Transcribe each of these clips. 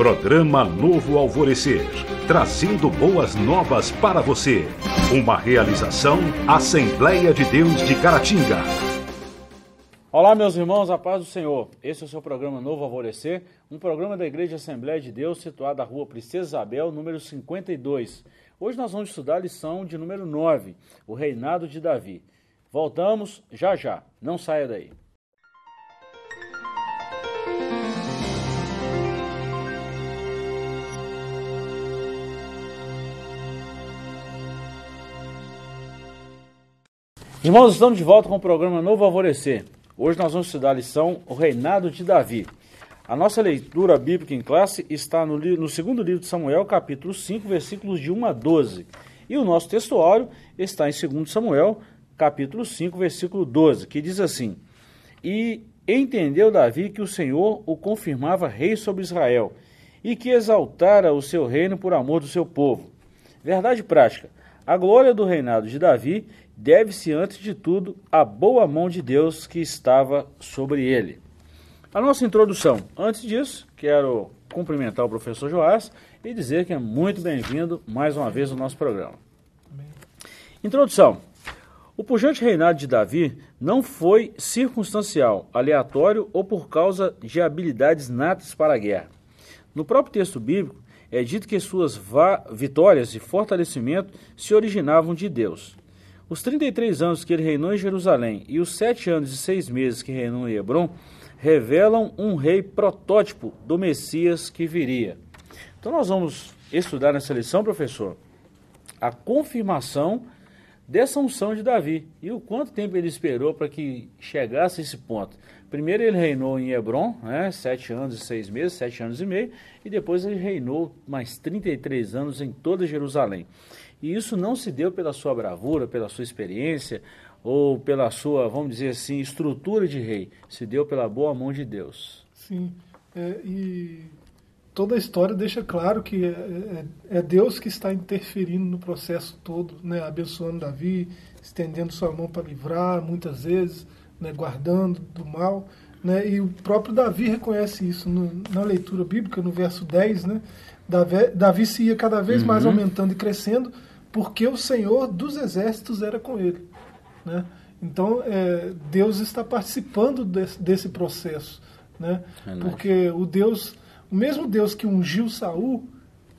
Programa Novo Alvorecer, trazendo boas novas para você. Uma realização Assembleia de Deus de Caratinga. Olá, meus irmãos, a paz do Senhor. Esse é o seu programa Novo Alvorecer, um programa da Igreja Assembleia de Deus, situado na rua Princesa Isabel, número 52. Hoje nós vamos estudar a lição de número 9, o reinado de Davi. Voltamos já já, não saia daí. Irmãos, estamos de volta com o programa Novo Alvorecer. Hoje nós vamos estudar a lição O Reinado de Davi. A nossa leitura bíblica em classe está no, no, segundo livro de Samuel, capítulo 5, versículos de 1 a 12. E o nosso textuário está em 2 Samuel, capítulo 5, versículo 12, que diz assim: E entendeu Davi que o Senhor o confirmava rei sobre Israel, e que exaltara o seu reino por amor do seu povo. Verdade prática. A glória do reinado de Davi deve-se, antes de tudo, à boa mão de Deus que estava sobre ele. A nossa introdução. Antes disso, quero cumprimentar o professor Joás e dizer que é muito bem-vindo mais uma vez no nosso programa. Introdução. O pujante reinado de Davi não foi circunstancial, aleatório ou por causa de habilidades natas para a guerra. No próprio texto bíblico, é dito que suas vitórias e fortalecimento se originavam de Deus. Os 33 anos que ele reinou em Jerusalém e os sete anos e seis meses que reinou em Hebron revelam um rei protótipo do Messias que viria. Então nós vamos estudar nessa lição, professor, a confirmação dessa unção de Davi e o quanto tempo ele esperou para que chegasse a esse ponto. Primeiro ele reinou em Hebron, né, sete anos e seis meses, sete anos e meio, e depois ele reinou mais 33 anos em toda Jerusalém. E isso não se deu pela sua bravura, pela sua experiência ou pela sua, vamos dizer assim, estrutura de rei. Se deu pela boa mão de Deus. Sim. É, e toda a história deixa claro que é, é, é, Deus que está interferindo no processo todo, né, abençoando Davi, estendendo sua mão para livrar, muitas vezes, né, guardando do mal. Né, e o próprio Davi reconhece isso no, na leitura bíblica, no verso 10. Né, Davi, Davi se ia cada vez uhum. mais aumentando e crescendo porque o Senhor dos exércitos era com ele. Né? Então, é, Deus está participando desse, desse processo. Né? É porque o Deus, o mesmo Deus que ungiu Saul,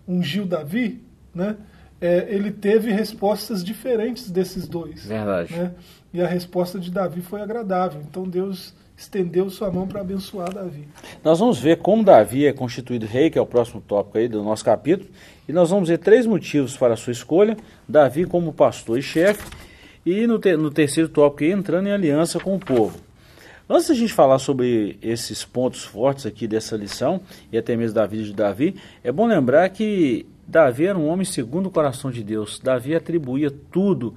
ungiu Davi, né? É, ele teve respostas diferentes desses dois. Verdade. Né? E a resposta de Davi foi agradável. Então Deus estendeu sua mão para abençoar Davi. Nós vamos ver como Davi é constituído rei, que é o próximo tópico aí do nosso capítulo, e nós vamos ver três motivos para a sua escolha, Davi como pastor e chefe, e no, te no terceiro tópico entrando em aliança com o povo. Antes da gente falar sobre esses pontos fortes aqui dessa lição, e até mesmo da vida de Davi, é bom lembrar que Davi era um homem segundo o coração de Deus. Davi atribuía tudo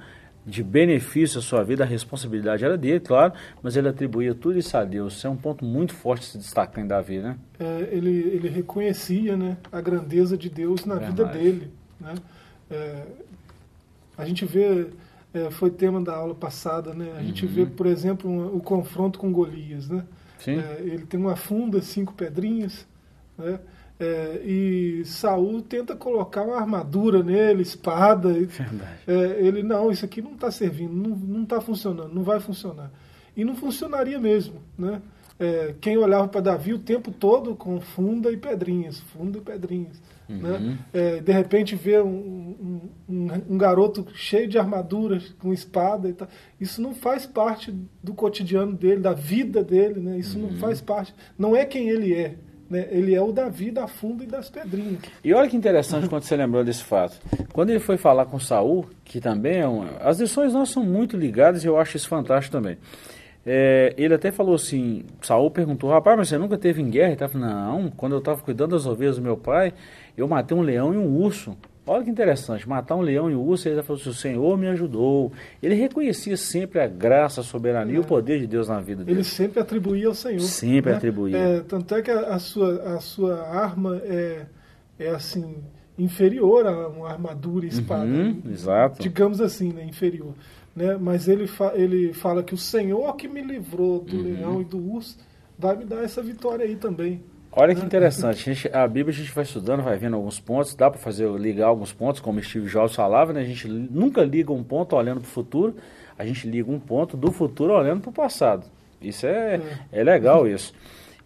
de benefício à sua vida, a responsabilidade era dele, claro, mas ele atribuía tudo isso a Deus. Isso é um ponto muito forte se destacar em Davi, né? É, ele, ele reconhecia né, a grandeza de Deus na Verdade. vida dele. Né? É, a gente vê, é, foi tema da aula passada, né? a gente uhum. vê, por exemplo, um, o confronto com Golias. Né? Sim. É, ele tem uma funda, cinco pedrinhas, né? É, e Saul tenta colocar uma armadura nele, espada. É, ele, não, isso aqui não está servindo, não está funcionando, não vai funcionar. E não funcionaria mesmo. Né? É, quem olhava para Davi o tempo todo com funda e pedrinhas, funda e pedrinhas. Né? Uhum. Né? De repente vê um, um, um, garoto cheio de armaduras, com espada e tal. Isso não faz parte do cotidiano dele, da vida dele. Né? Isso uhum. não faz parte. Não é quem ele é. Né? Ele é o Davi da funda e das pedrinhas. E olha que interessante quando você lembrou desse fato. Quando ele foi falar com Saul, que também é uma... As lições nossas são muito ligadas e eu acho isso fantástico também. É, ele até falou assim, Saul perguntou, rapaz, mas você nunca teve em guerra? Ele estava não, quando eu estava cuidando das ovelhas do meu pai, eu matei um leão e um urso. Olha que interessante, matar um leão e um urso, ele falou assim, o Senhor me ajudou. Ele reconhecia sempre a graça, a soberania e o é. poder de Deus na vida dele. Ele sempre atribuía ao Senhor. Sempre né? atribuía. É, tanto é que a, a, sua, a sua arma é, é assim, inferior a uma armadura e espada. Uhum, exato. Digamos assim, né, inferior. Né? Mas ele, fa ele fala que o Senhor que me livrou do uhum. leão e do urso vai me dar essa vitória aí também. Olha que interessante. A, gente, a, Bíblia a gente vai estudando, vai vendo alguns pontos, dá para fazer ligar alguns pontos, como Steve Jobs falava, né? A gente nunca liga um ponto olhando para o futuro, a gente liga um ponto do futuro olhando para o passado. Isso é, é, é legal isso.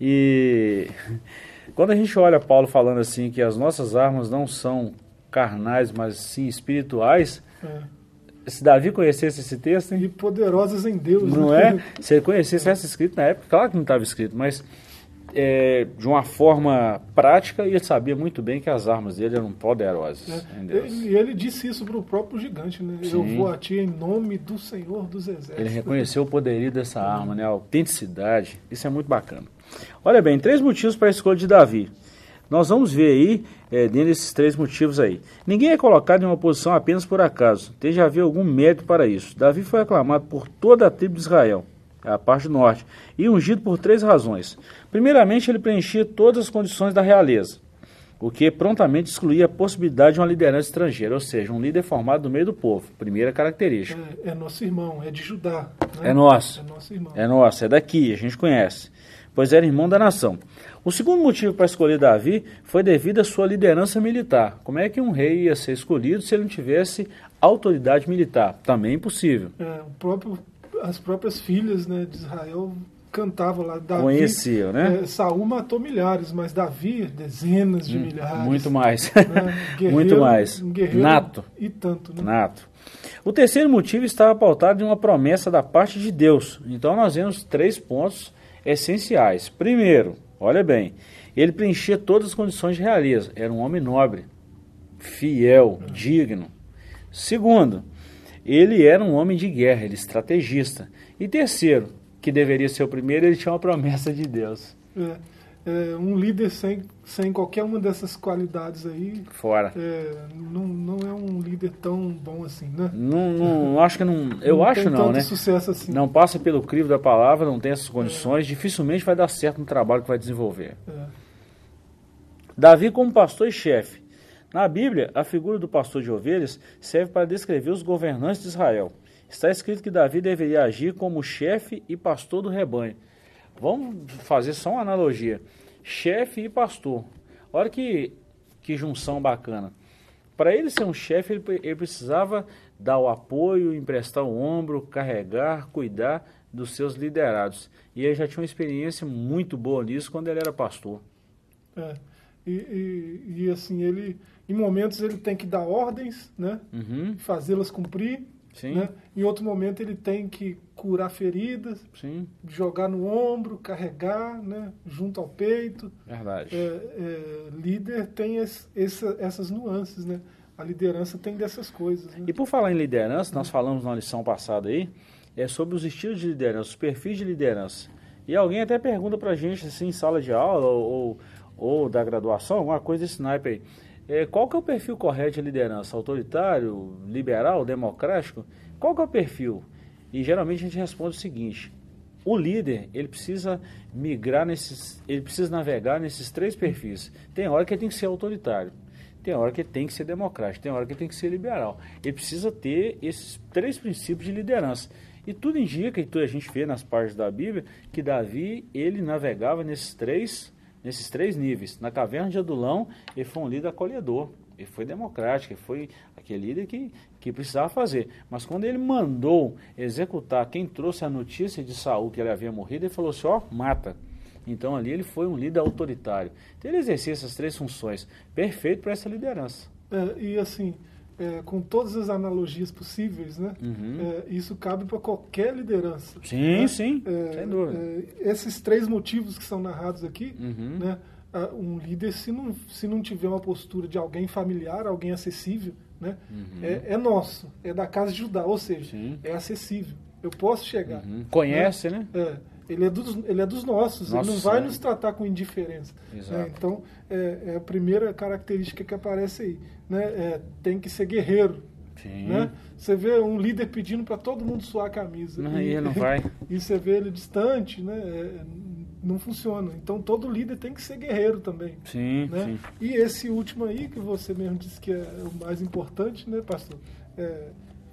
E quando a gente olha Paulo falando assim que as nossas armas não são carnais, mas sim espirituais, é se Davi conhecesse esse texto. Hein? E poderosas em Deus. Não né? é? Se ele conhecesse essa escrito na época, claro que não estava escrito, mas é, de uma forma prática e ele sabia muito bem que as armas dele eram poderosas. É. E ele disse isso para o próprio gigante, né? Sim. Eu vou a ti em nome do Senhor dos Exércitos. Ele reconheceu o poderio dessa arma, né? a autenticidade. Isso é muito bacana. Olha bem, três motivos para a escolha de Davi. Nós vamos ver aí, é, dentro desses três motivos aí. Ninguém é colocado em uma posição apenas por acaso. Tem já haver algum mérito para isso. Davi foi aclamado por toda a tribo de Israel a parte norte, e ungido por três razões. Primeiramente, ele preenchia todas as condições da realeza, o que prontamente excluía a possibilidade de uma liderança estrangeira, ou seja, um líder formado do meio do povo. Primeira característica. É, é nosso irmão, é de Judá. Né? É nosso. É nosso irmão. É nosso, é daqui, a gente conhece. Pois era irmão da nação. O segundo motivo para escolher Davi foi devido à sua liderança militar. Como é que um rei ia ser escolhido se ele não tivesse autoridade militar? Também impossível. É, o próprio as próprias filhas né, de Israel cantavam lá. Davi, Conheciam, né? É, Saul matou milhares, mas Davi, dezenas de hum, milhares. Muito mais. Né? muito mais. Um Nato. E tanto, né? Nato. O terceiro motivo estava pautado em uma promessa da parte de Deus. Então nós vemos três pontos essenciais. Primeiro, olha bem, ele preenchia todas as condições de realeza. Era um homem nobre, fiel, digno. Segundo, ele era um homem de guerra, ele estrategista. E terceiro, que deveria ser o primeiro, ele tinha uma promessa de Deus. É, é, um líder sem, sem qualquer uma dessas qualidades aí. Fora. É, não, não é um líder tão bom assim, né? Não, não acho que não. Eu não acho não, né? sucesso assim. Não passa pelo crivo da palavra, não tem essas condições, é. dificilmente vai dar certo no trabalho que vai desenvolver. É. Davi, como pastor e chefe, na Bíblia, a figura do pastor de ovelhas serve para descrever os governantes de Israel. Está escrito que Davi deveria agir como chefe e pastor do rebanho. Vamos fazer só uma analogia: chefe e pastor. Olha que, que junção bacana. Para ele ser um chefe, ele, ele precisava dar o apoio, emprestar o ombro, carregar, cuidar dos seus liderados. E ele já tinha uma experiência muito boa nisso quando ele era pastor. É, e, e, e assim, ele em momentos ele tem que dar ordens, né? Uhum. Fazê-las cumprir. Sim. Né? Em outro momento ele tem que curar feridas, Sim. jogar no ombro, carregar, né? junto ao peito. Verdade. É, é, líder tem esse, essa, essas nuances, né? A liderança tem dessas coisas. Né? E por falar em liderança, nós falamos na lição passada aí, é sobre os estilos de liderança, os perfis de liderança. E alguém até pergunta pra gente, assim, em sala de aula ou, ou, ou da graduação, alguma coisa desse naipe aí. É, qual que é o perfil correto de liderança? Autoritário, liberal, democrático? Qual que é o perfil? E geralmente a gente responde o seguinte: o líder ele precisa migrar nesses, ele precisa navegar nesses três perfis. Tem hora que ele tem que ser autoritário, tem hora que ele tem que ser democrático, tem hora que ele tem que ser liberal. Ele precisa ter esses três princípios de liderança. E tudo indica, e a gente vê nas partes da Bíblia, que Davi ele navegava nesses três nesses três níveis. Na caverna de Adulão, ele foi um líder acolhedor, ele foi democrático, ele foi aquele líder que, que precisava fazer. Mas quando ele mandou executar quem trouxe a notícia de Saul que ele havia morrido, ele falou assim: ó, mata. Então ali ele foi um líder autoritário. Então ele exercia essas três funções, perfeito para essa liderança. É, e assim, é, com todas as analogias possíveis, né? Uhum. É, isso cabe para qualquer liderança. Sim, né? sim, é, sem dúvida. É, esses três motivos que são narrados aqui, uhum. né? Um líder, se não, se não tiver uma postura de alguém familiar, alguém acessível, né? Uhum. É, é, nosso, é da casa de Judá, ou seja, sim. é acessível. Eu posso chegar. Uhum. Conhece, né? né? É ele é dos, ele é dos nossos, Nossa, ele não vai nos tratar com indiferença. Né? Então, é, é, a primeira característica que aparece aí. Né? É, tem que ser guerreiro. Né? Você vê um líder pedindo para todo mundo suar a camisa. Não, e, não vai. E você vê ele distante, né? É, não funciona. Então todo líder tem que ser guerreiro também. Sim, né? sim. E esse último aí, que você mesmo disse que é o mais importante, né, pastor? É,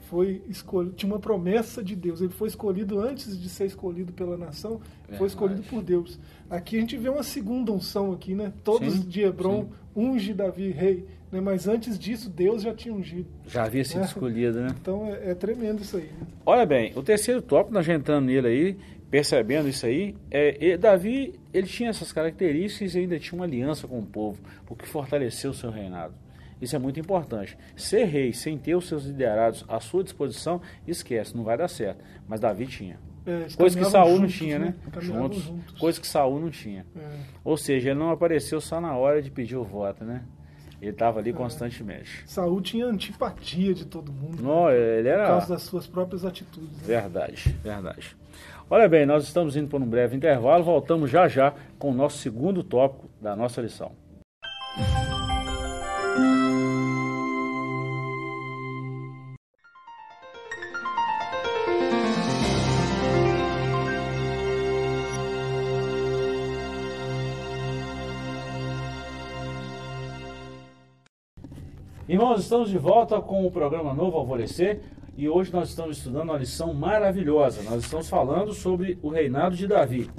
foi escolhido, tinha uma promessa de Deus. Ele foi escolhido antes de ser escolhido pela nação, Verdade. foi escolhido por Deus. Aqui a gente vê uma segunda unção aqui, né? Todos sim, de Hebron sim. unge Davi rei, né? Mas antes disso Deus já tinha ungido. Já havia sido né? escolhido, né? Então é, é tremendo isso aí. Né? Olha bem, o terceiro tópico, nós entrando nele aí, percebendo isso aí, é, Davi ele tinha essas características e ainda tinha uma aliança com o povo, o que fortaleceu o seu reinado. Isso é muito importante. Ser rei sem ter os seus liderados à sua disposição, esquece, não vai dar certo. Mas Davi tinha. É, coisa que Saul não tinha, né? né? Juntos. juntos. Coisa que Saul não tinha. É. Ou seja, ele não apareceu só na hora de pedir o voto, né? Ele estava ali é. constantemente. Saul tinha antipatia de todo mundo. Não, né? ele era... Por causa das suas próprias atitudes. Né? Verdade, verdade. Olha bem, nós estamos indo por um breve intervalo, voltamos já já com o nosso segundo tópico da nossa lição. Irmãos, estamos de volta com o programa Novo Alvorecer e hoje nós estamos estudando uma lição maravilhosa. Nós estamos falando sobre o reinado de Davi.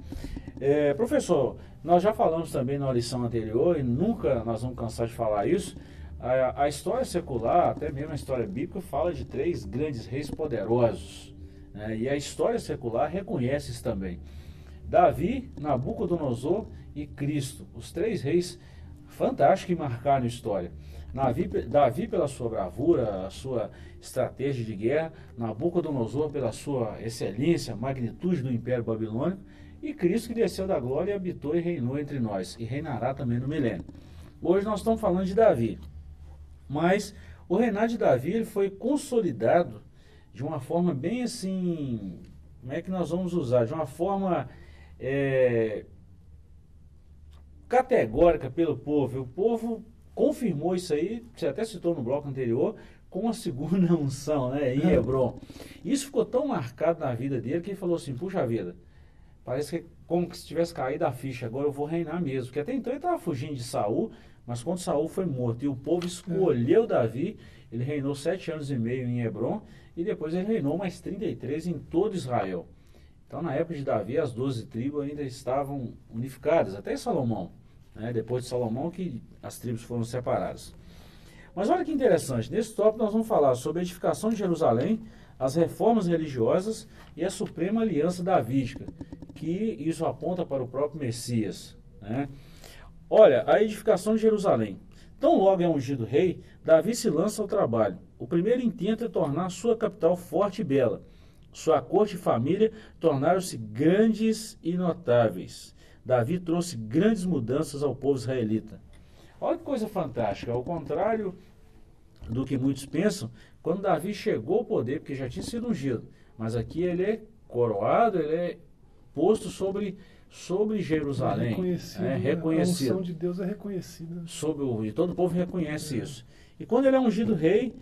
É, professor, nós já falamos também na lição anterior e nunca nós vamos cansar de falar isso. A, a história secular, até mesmo a história bíblica, fala de três grandes reis poderosos. Né? E a história secular reconhece isso também. Davi, Nabucodonosor e Cristo, os três reis fantásticos que marcaram a história. Davi, Davi pela sua bravura, a sua estratégia de guerra, Nabucodonosor pela sua excelência, magnitude do Império Babilônico, e Cristo que desceu da glória e habitou e reinou entre nós, e reinará também no milênio. Hoje nós estamos falando de Davi, mas o reinado de Davi ele foi consolidado de uma forma bem assim, como é que nós vamos usar? De uma forma é, categórica pelo povo. O povo confirmou isso aí, você até citou no bloco anterior, com a segunda unção, né, em Hebron. Isso ficou tão marcado na vida dele que ele falou assim, puxa vida, parece que como se tivesse caído a ficha, agora eu vou reinar mesmo. Porque até então ele estava fugindo de Saul, mas quando Saul foi morto e o povo escolheu é. Davi, ele reinou sete anos e meio em Hebron e depois ele reinou mais 33 em todo Israel. Então, na época de Davi, as doze tribos ainda estavam unificadas, até Salomão né, depois de Salomão, que as tribos foram separadas. Mas olha que interessante, nesse tópico nós vamos falar sobre a edificação de Jerusalém, as reformas religiosas e a suprema aliança davídica, que isso aponta para o próprio Messias. Né? Olha, a edificação de Jerusalém. Tão logo é ungido rei, Davi se lança ao trabalho. O primeiro intento é tornar sua capital forte e bela. Sua corte e família tornaram-se grandes e notáveis. Davi trouxe grandes mudanças ao povo israelita. Olha que coisa fantástica, ao contrário do que muitos pensam, quando Davi chegou ao poder, porque já tinha sido ungido, mas aqui ele é coroado, ele é posto sobre, sobre Jerusalém. É reconhecido. É, reconhecido. A unção de Deus é reconhecida. Sobre o, e todo o povo reconhece é. isso. E quando ele é ungido rei,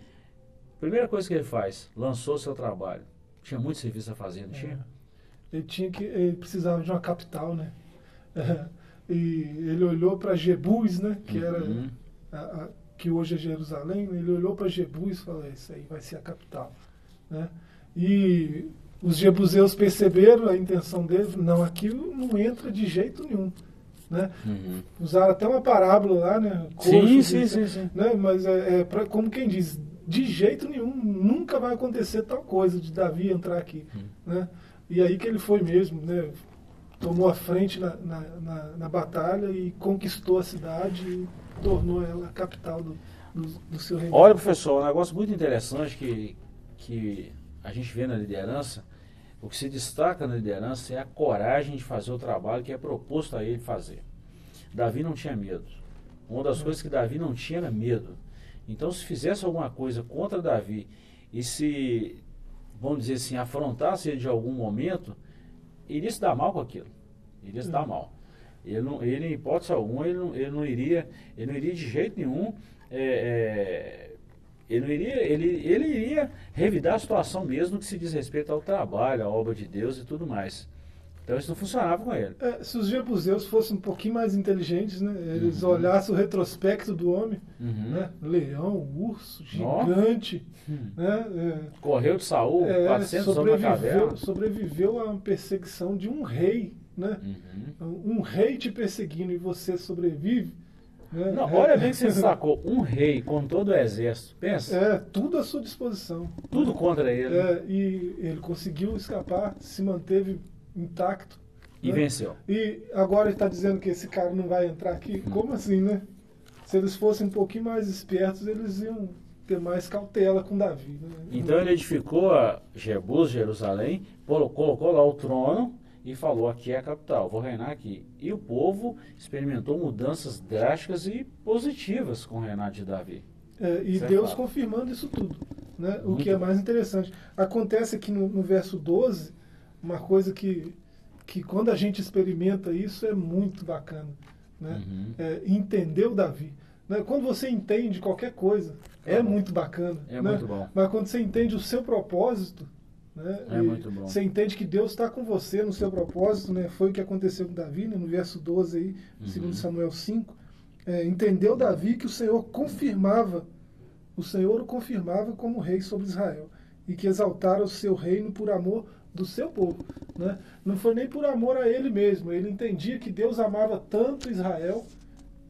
a primeira coisa que ele faz, lançou seu trabalho. Tinha muito serviço a fazer, não tinha? É. Ele tinha que, ele precisava de uma capital, né? E ele olhou para Jebus, né, que era uhum. a, a, que hoje é Jerusalém, ele olhou para Jebus e falou: Isso aí vai ser a capital. Né? E os jebuseus perceberam a intenção deles: Não, aqui não entra de jeito nenhum. Né? Uhum. Usaram até uma parábola lá, né? Coxo, sim, sim, sim, sim, Né? Mas é, é pra, como quem diz, de jeito nenhum, nunca vai acontecer tal coisa de Davi entrar aqui. Uhum. Né? E aí que ele foi mesmo, né? Tomou a frente na, na, na, na, batalha e conquistou a cidade e tornou ela a capital do, do, do seu reino. Olha, professor, um negócio muito interessante que, que a gente vê na liderança, o que se destaca na liderança é a coragem de fazer o trabalho que é proposto a ele fazer. Davi não tinha medo. Uma das coisas que Davi não tinha era medo. Então, se fizesse alguma coisa contra Davi e se, vamos dizer assim, afrontasse ele de algum momento, iria se dar mal com aquilo. Iria se dar uhum. mal. Ele, não, ele, em hipótese alguma, ele não, ele não, iria, ele não iria de jeito nenhum. É, é, ele, não iria, ele, ele iria revidar a situação mesmo que se diz respeito ao trabalho, à obra de Deus e tudo mais. Então isso não funcionava com ele. É, se os jebuseus fossem um pouquinho mais inteligentes, né? Eles uhum. olhassem o retrospecto do homem, uhum. né? Leão, urso, gigante, uhum. né? É, Correu de Saul, é, 400 sobreviveu, sobreviveu a uma perseguição de um rei, né? Uhum. Um rei te perseguindo e você sobrevive. Né? Não, olha bem que você sacou. Um rei com todo o exército. Pensa. É, tudo à sua disposição. Tudo contra ele. É, e ele conseguiu escapar, se manteve intacto. E né? venceu. E agora ele está dizendo que esse cara não vai entrar aqui? Hum. Como assim, né? Se eles fossem um pouquinho mais espertos, eles iam ter mais cautela com Davi. Né? Então ele edificou a Jebus, Jerusalém, colocou lá o trono e falou: aqui é a capital, vou reinar aqui. E o povo experimentou mudanças drásticas e positivas com o reinado de Davi. É, e é Deus confirmando isso tudo. Né? O que é mais interessante. Acontece aqui no, no verso 12 uma coisa que, que quando a gente experimenta isso é muito bacana. Né? Uhum. É, entender o Davi. Né? Quando você entende qualquer coisa, é, é muito bacana. É né? muito bom. Mas quando você entende o seu propósito, né? É muito bom. Você entende que Deus está com você no seu propósito, né? Foi o que aconteceu com Davi, né? no verso 12 aí, uhum. segundo Samuel 5. É, entendeu Davi que o Senhor confirmava, o Senhor o confirmava como rei sobre Israel e que exaltara o seu reino por amor do seu povo. Né? Não foi nem por amor a ele mesmo, ele entendia que Deus amava tanto Israel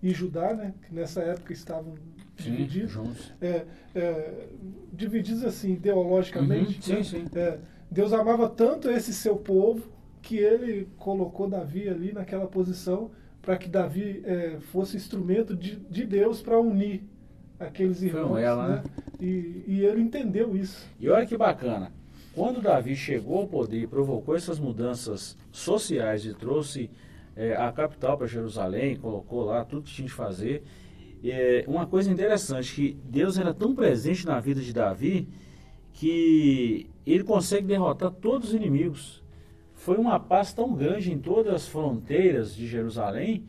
e Judá, né? que nessa época estavam divididos. É, é, divididos assim, ideologicamente. Uhum, sim, né? sim. É, Deus amava tanto esse seu povo que ele colocou Davi ali naquela posição para que Davi é, fosse instrumento de, de Deus para unir aqueles irmãos. Ela, né? né? E, e ele entendeu isso. E olha que bacana. Quando Davi chegou ao poder e provocou essas mudanças sociais e trouxe é, a capital para Jerusalém, colocou lá tudo que tinha de fazer, é, uma coisa interessante, que Deus era tão presente na vida de Davi que ele consegue derrotar todos os inimigos. Foi uma paz tão grande em todas as fronteiras de Jerusalém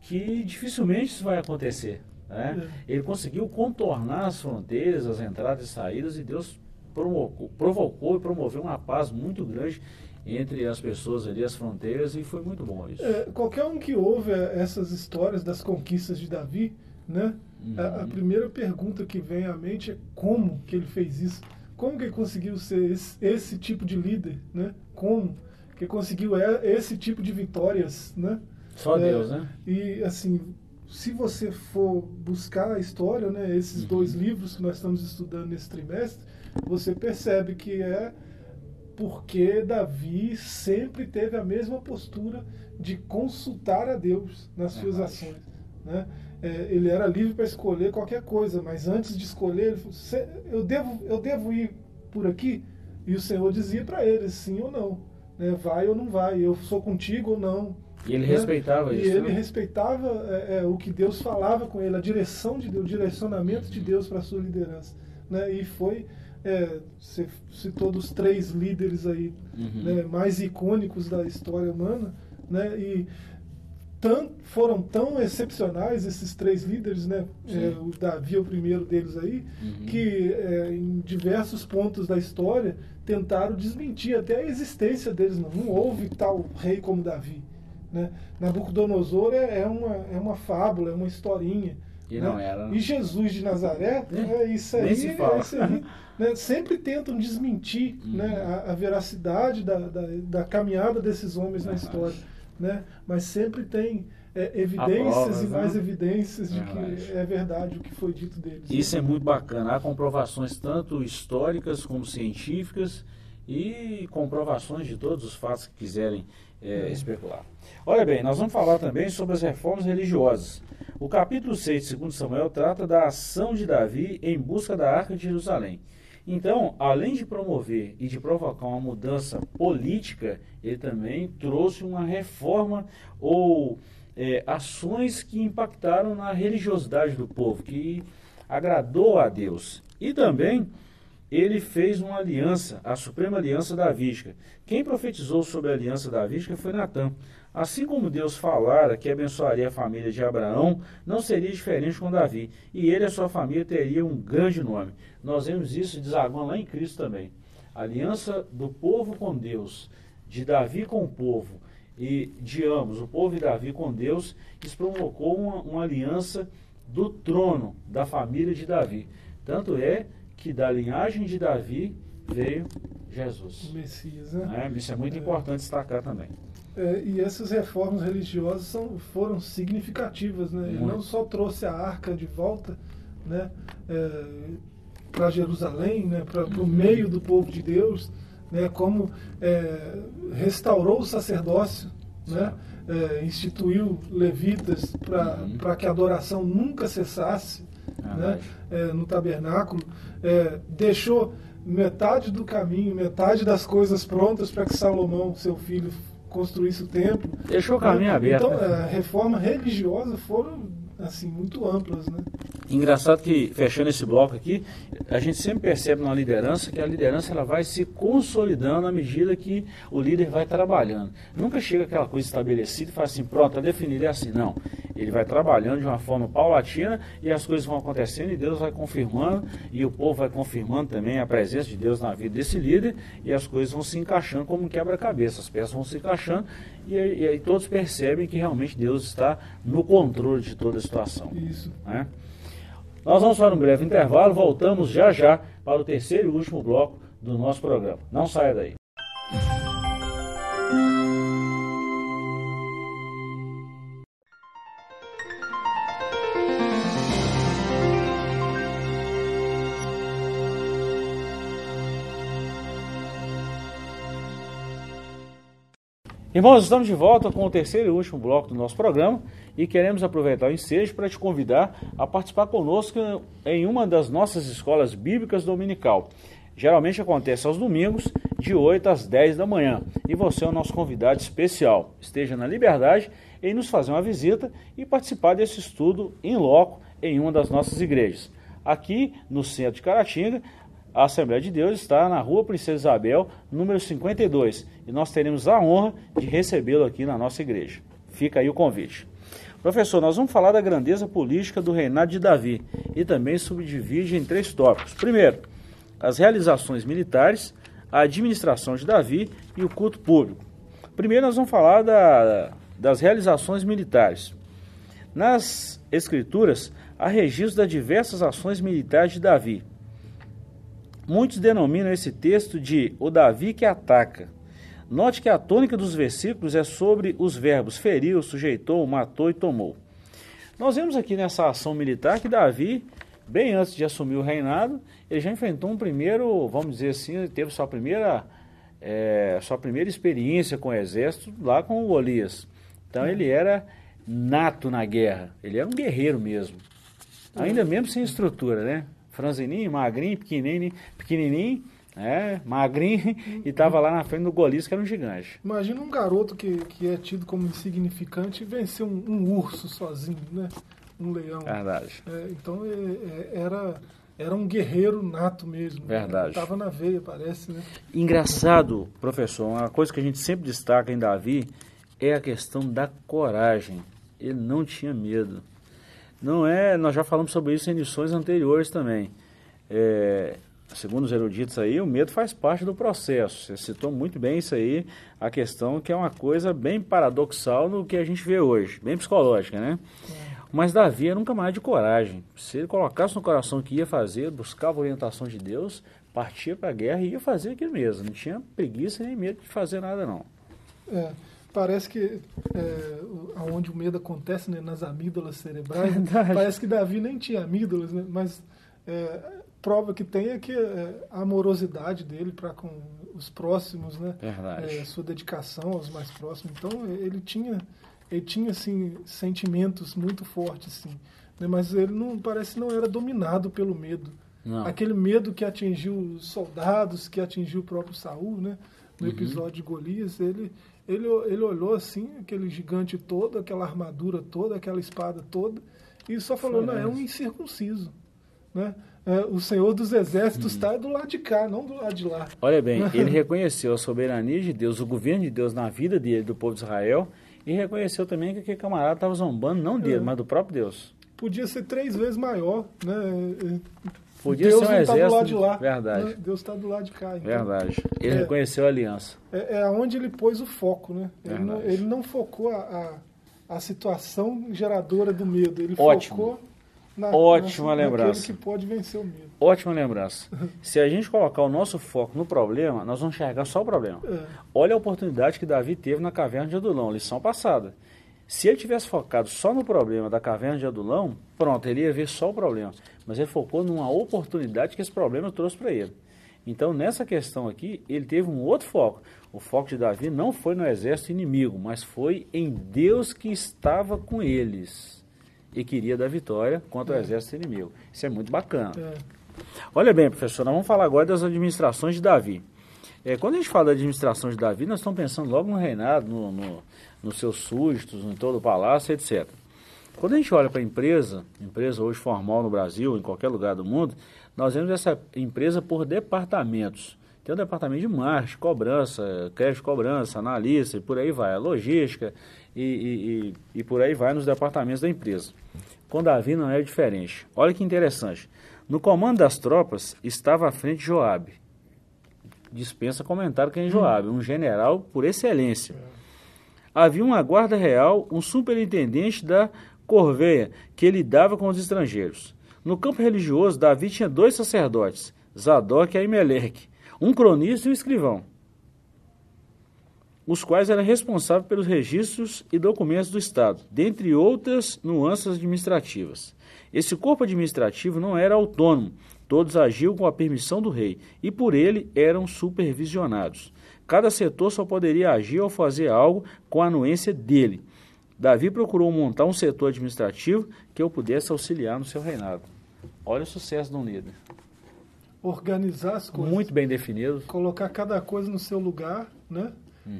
que dificilmente isso vai acontecer. Né? É. Ele conseguiu contornar as fronteiras, as entradas e saídas, e Deus provocou, provocou e promoveu uma paz muito grande entre as pessoas ali, as fronteiras, e foi muito bom isso. É, qualquer um que ouve essas histórias das conquistas de Davi, né? Uhum. A, a, primeira pergunta que vem à mente é como que ele fez isso? Como que ele conseguiu ser esse, esse tipo de líder, né? Como que conseguiu esse tipo de vitórias, né? Só é, Deus, né? E assim, se você for buscar a história, né, esses uhum. dois livros que nós estamos estudando nesse trimestre, você percebe que é porque Davi sempre teve a mesma postura de consultar a Deus nas suas é ações. Né? É, ele era livre para escolher qualquer coisa, mas antes de escolher, ele falou, eu, devo, eu devo ir por aqui? E o Senhor dizia para ele sim ou não. Né? Vai ou não vai, eu sou contigo ou não. E ele né? respeitava e isso. E ele né? respeitava é, é, o que Deus falava com ele, a direção de Deus, o direcionamento de Deus para a sua liderança. Né? E foi é, você citou dos três líderes aí uhum. né, mais icônicos da história humana, né, e tão, foram tão excepcionais esses três líderes, né, é, o Davi é o primeiro deles aí, uhum. que é, em diversos pontos da história tentaram desmentir até a existência deles. Não, não houve tal rei como Davi. Né? Nabucodonosor é, é, uma, é uma fábula, é uma historinha. E né? não era. E Jesus de Nazaré, é, é isso aí, é isso aí né? sempre tentam desmentir uhum. né, a, a, veracidade da, da, da, caminhada desses homens uhum. na história. Né? Mas sempre tem é, evidências e mais né? evidências de que é verdade o que foi dito deles. Isso é muito bacana. Há comprovações tanto históricas como científicas e comprovações de todos os fatos que quiserem é, especular. Olha bem, nós vamos falar também sobre as reformas religiosas. O capítulo 6 de 2 Samuel trata da ação de Davi em busca da Arca de Jerusalém. Então, além de promover e de provocar uma mudança política, ele também trouxe uma reforma ou é, ações que impactaram na religiosidade do povo, que agradou a Deus. E também ele fez uma aliança, a suprema aliança davídica. Quem profetizou sobre a aliança davídica foi Natã. Assim como Deus falara que abençoaria a família de Abraão, não seria diferente com Davi, e ele e a sua família teriam um grande nome. Nós vemos isso desaguando lá em Cristo também. A aliança do povo com Deus, de Davi com o povo e de ambos, o povo e Davi com Deus, isso provocou uma, uma aliança do trono da família de Davi. Tanto é que da linhagem de Davi veio Jesus. O Messias, né? É, isso é muito é. importante destacar também. É, e essas reformas religiosas são, foram significativas, né? Ele não só trouxe a arca de volta, né? É, para Jerusalém, né? Para o meio do povo de Deus, né? Como é, restaurou o sacerdócio, né? É, instituiu levitas para uhum. que a adoração nunca cessasse ah, né? É, no tabernáculo, é, deixou metade do caminho, metade das coisas prontas para que Salomão, seu filho, construísse o templo. Deixou o caminho né? aberto. Então, a reforma religiosa foram assim muito amplas, né? Engraçado que, fechando esse bloco aqui, a gente sempre percebe na liderança que a liderança ela vai se consolidando à medida que o líder vai trabalhando. Nunca chega aquela coisa estabelecida e fala assim, pronto, está definido, é assim. Não. Ele vai trabalhando de uma forma paulatina e as coisas vão acontecendo e Deus vai confirmando e o povo vai confirmando também a presença de Deus na vida desse líder e as coisas vão se encaixando como um quebra-cabeça. As peças vão se encaixando e, e aí todos percebem que realmente Deus está no controle de toda a situação. Isso. Né? Nós vamos para um breve intervalo, voltamos já já para o terceiro e último bloco do nosso programa. Não saia daí. Irmãos, estamos de volta com o terceiro e último bloco do nosso programa e queremos aproveitar o ensejo para te convidar a participar conosco em uma das nossas escolas bíblicas dominical. Geralmente acontece aos domingos, de 8 às 10 da manhã. E você é o nosso convidado especial. Esteja na liberdade em nos fazer uma visita e participar desse estudo em loco em uma das nossas igrejas. Aqui no centro de Caratinga, a Assembleia de Deus está na Rua Princesa Isabel, número 52, e nós teremos a honra de recebê-lo aqui na nossa igreja. Fica aí o convite. Professor, nós vamos falar da grandeza política do reinado de Davi e também subdivide em três tópicos. Primeiro, as realizações militares, a administração de Davi e o culto público. Primeiro, nós vamos falar da, das realizações militares. Nas Escrituras, há registro das diversas ações militares de Davi. Muitos denominam esse texto de o Davi que ataca. Note que a tônica dos versículos é sobre os verbos feriu, sujeitou, matou e tomou. Nós vemos aqui nessa ação militar que Davi, bem antes de assumir o reinado, ele já enfrentou um primeiro, vamos dizer assim, teve sua primeira, é, sua primeira experiência com o exército lá com o Golias. Então ele era nato na guerra, ele era um guerreiro mesmo. Ainda mesmo sem estrutura, né? Franzininho, magrinho, pequenininho, pequenininho é, magrinho, e estava lá na frente do Golias, que era um gigante. Imagina um garoto que, que é tido como insignificante vencer um, um urso sozinho, né? Um leão. Verdade. É, então é, é, era, era um guerreiro nato mesmo. Verdade. Estava na veia, parece, né? Engraçado, professor, uma coisa que a gente sempre destaca em Davi é a questão da coragem. Ele não tinha medo. Não é, nós já falamos sobre isso em edições anteriores também. É, segundo os eruditos aí, o medo faz parte do processo. Você citou muito bem isso aí, a questão que é uma coisa bem paradoxal no que a gente vê hoje, bem psicológica, né? É. Mas Davi era nunca mais de coragem. Se ele colocasse no coração que ia fazer, buscava a orientação de Deus, partia para a guerra e ia fazer aquilo mesmo. Não tinha preguiça nem medo de fazer nada, não. É parece que é, onde o medo acontece, né, nas amígdalas cerebrais, Verdade. parece que Davi nem tinha amígdalas, né, mas é, prova que tem é que é, a amorosidade dele para com os próximos, né, é, sua dedicação aos mais próximos. Então ele tinha ele tinha assim sentimentos muito fortes, assim, né, mas ele não parece não era dominado pelo medo. Não. Aquele medo que atingiu os soldados, que atingiu o próprio Saul, né? No uhum. episódio de Golias, ele ele, ele olhou assim, aquele gigante todo, aquela armadura toda, aquela espada toda, e só falou, não, é um incircunciso. Né? É, o Senhor dos Exércitos está hum. do lado de cá, não do lado de lá. Olha bem, ele reconheceu a soberania de Deus, o governo de Deus na vida dele, do povo de Israel, e reconheceu também que aquele camarada estava zombando, não dele, é. mas do próprio Deus. Podia ser três vezes maior, né? Podia Deus ser um não está do exército. lado de lá. Verdade. Deus está do lado de cá. Então, Verdade. Ele É. reconheceu a aliança. É, é onde ele pôs o foco, né? Ele não, ele não focou a, a, a situação geradora do medo. Ele Ótimo. focou na, Ótima na, lembrança. naquele que pode vencer o medo. Ótima lembrança. Se a gente colocar o nosso foco no problema, nós vamos enxergar só o problema. É. Olha a oportunidade que Davi teve na caverna de Adulão, lição passada. Se ele tivesse focado só no problema da caverna de Adulão, pronto, ele ia ver só o problema. Mas ele focou numa oportunidade que esse problema trouxe para ele. Então, nessa questão aqui, ele teve um outro foco. O foco de Davi não foi no exército inimigo, mas foi em Deus que estava com eles e queria dar vitória contra o exército inimigo. Isso é muito bacana. É. Olha bem, professor, nós vamos falar agora das administrações de Davi. É, quando a gente fala da administração de Davi, nós estamos pensando logo no reinado, no, no- nos seus súditos, em todo o palácio, etc. Quando a gente olha para a empresa, empresa hoje formal no Brasil, em qualquer lugar do mundo, nós vemos essa empresa por departamentos. Tem o departamento de marketing, cobrança, crédito de cobrança, analista, e por aí vai, a logística, e, e- e- e por aí vai nos departamentos da empresa. Com Davi não é diferente. Olha que interessante. No comando das tropas estava à frente Joabe. Dispensa comentário quem é Joabe, um general por excelência. Havia uma guarda real, um superintendente da corveia, que lidava com os estrangeiros. No campo religioso, Davi tinha dois sacerdotes, Zadok e Aimeleque, um cronista e um escrivão, os quais eram responsáveis pelos registros e documentos do Estado, dentre outras nuances administrativas. Esse corpo administrativo não era autônomo, todos agiam com a permissão do rei e por ele eram supervisionados. Cada setor só poderia agir ou fazer algo com a anuência dele. Davi procurou montar um setor administrativo que o pudesse auxiliar no seu reinado. Olha o sucesso de um líder. Organizar as coisas. Muito bem definido. Colocar cada coisa no seu lugar, né?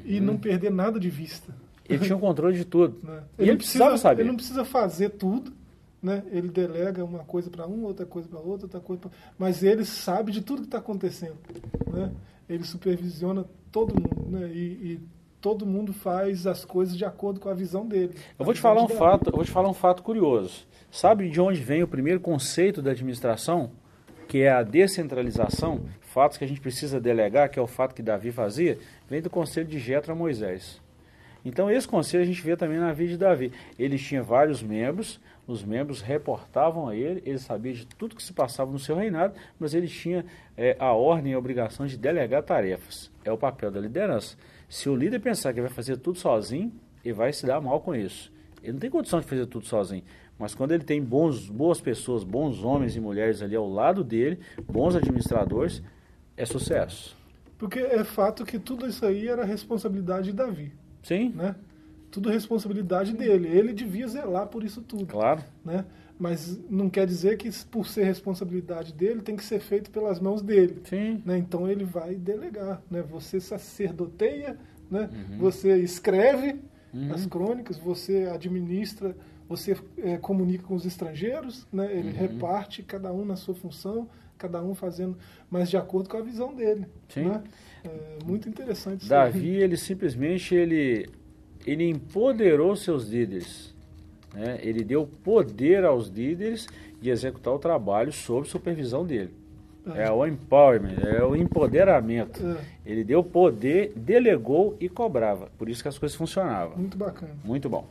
E Uhum. não perder nada de vista. Ele tinha o controle de tudo. né? E ele não precisava precisa, saber. Ele não precisa fazer tudo, né? Ele delega uma coisa para um, outra coisa para outra, outra coisa pra... Mas ele sabe de tudo que está acontecendo, né? Ele supervisiona todo mundo, né? E, e todo mundo faz as coisas de acordo com a visão dele. Eu vou te falar um visão de Davi. fato, vou te falar um fato curioso. Sabe de onde vem o primeiro conceito da administração, que é a descentralização, fatos que a gente precisa delegar, que é o fato que Davi fazia, vem do conselho de Jetro a Moisés. Então esse conselho a gente vê também na vida de Davi. Ele tinha vários membros, os membros reportavam a ele, ele sabia de tudo que se passava no seu reinado, mas ele tinha eh, a ordem e a obrigação de delegar tarefas. É o papel da liderança. Se o líder pensar que vai fazer tudo sozinho, ele vai se dar mal com isso. Ele não tem condição de fazer tudo sozinho. Mas quando ele tem bons, boas pessoas, bons homens e mulheres ali ao lado dele, bons administradores, é sucesso. Porque é fato que tudo isso aí era responsabilidade de Davi, Sim, né? Tudo responsabilidade dele. Ele devia zelar por isso tudo. claro. né? Mas não quer dizer que por ser responsabilidade dele tem que ser feito pelas mãos dele, Sim. né? Então ele vai delegar, né? Você sacerdoteia, né? Uhum. Você escreve as crônicas, você administra, você eh, comunica com os estrangeiros, né? Ele Uhum. reparte cada um na sua função, cada um fazendo, mas de acordo com a visão dele, Sim. né? É muito interessante. Davi, ele simplesmente ele, ele empoderou seus líderes. Né? Ele deu poder aos líderes de executar o trabalho sob supervisão dele. É, o empowerment, é o empoderamento. É. Ele deu poder, delegou e cobrava. Por isso que as coisas funcionavam. Muito bacana. Muito bom.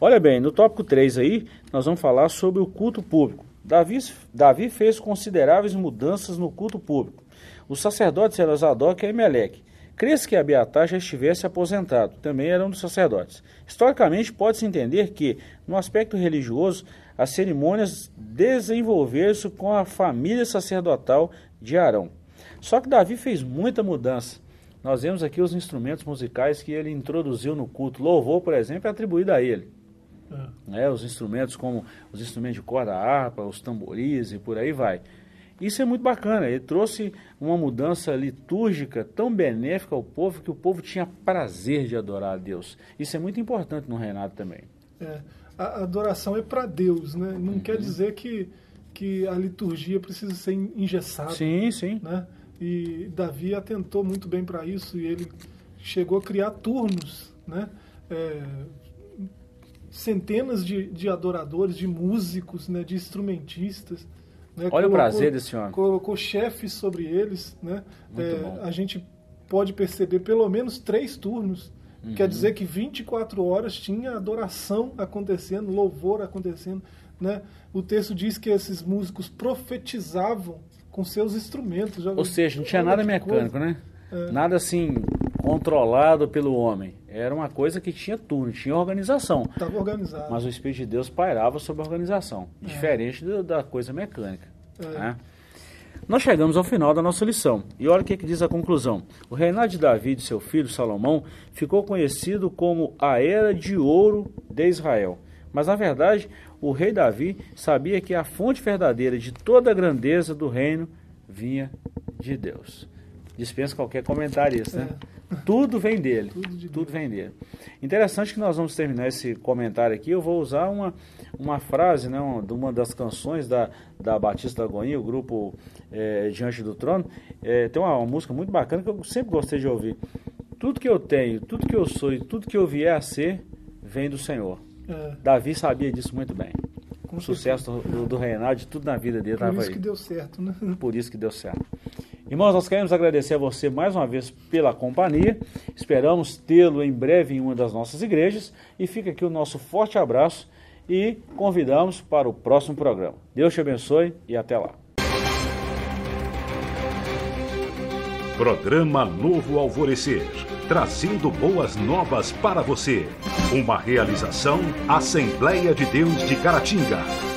Olha bem, no tópico 3 aí, nós vamos falar sobre o culto público. Davi, Davi fez consideráveis mudanças no culto público. Os sacerdotes eram Zadok e Emelec. Crê-se que Abiatar já estivesse aposentado, também era um dos sacerdotes. Historicamente, pode-se entender que, no aspecto religioso, as cerimônias desenvolveram-se com a família sacerdotal de Arão. Só que Davi fez muita mudança. Nós vemos aqui os instrumentos musicais que ele introduziu no culto. Louvor, por exemplo, é atribuído a ele. É. Né? Os instrumentos como os instrumentos de corda, a harpa, os tamboris e por aí vai. Isso é muito bacana. Ele trouxe uma mudança litúrgica tão benéfica ao povo que o povo tinha prazer de adorar a Deus. Isso é muito importante no reinado também. É, a adoração é para Deus, né? Não Uhum. quer dizer que, que a liturgia precisa ser engessada, Sim, sim. né? E Davi atentou muito bem para isso e ele chegou a criar turnos, né? É, centenas de, de adoradores, de músicos, né? De instrumentistas, Né? Olha colocou, o prazer desse homem. Colocou chefes sobre eles. Né? É, a gente pode perceber pelo menos três turnos. Uhum. Quer dizer que 24 horas tinha adoração acontecendo, louvor acontecendo. Né? O texto diz que esses músicos profetizavam com seus instrumentos. Ou seja, não tinha nada mecânico, coisa. né? É. Nada assim controlado pelo homem. Era uma coisa que tinha turno, tinha organização. Estava organizado. Mas o Espírito de Deus pairava sobre a organização, é. diferente do, da coisa mecânica. É. Né? Nós chegamos ao final da nossa lição. E olha o que, que diz a conclusão. O reinado de Davi e seu filho Salomão ficou conhecido como a Era de Ouro de Israel. Mas na verdade, o rei Davi sabia que a fonte verdadeira de toda a grandeza do reino vinha de Deus. Dispensa qualquer comentário isso, né? É. Tudo vem dele. Tudo, de tudo vem dele. Interessante que nós vamos terminar esse comentário aqui. Eu vou usar uma, uma frase, né, uma, de uma das canções da, da Batista Agonia, o grupo é, Diante do Trono. É, tem uma, uma música muito bacana que eu sempre gostei de ouvir. Tudo que eu tenho, tudo que eu sou e tudo que eu vier a ser, vem do Senhor. É. Davi sabia disso muito bem. Com o sucesso do, do reinado, de tudo na vida dele Por isso que deu certo, né? Por isso que deu certo. Irmãos, nós queremos agradecer a você mais uma vez pela companhia. Esperamos tê-lo em breve em uma das nossas igrejas. E fica aqui o nosso forte abraço e convidamos para o próximo programa. Deus te abençoe e até lá. Programa Novo Alvorecer trazendo boas novas para você. Uma realização Assembleia de Deus de Caratinga.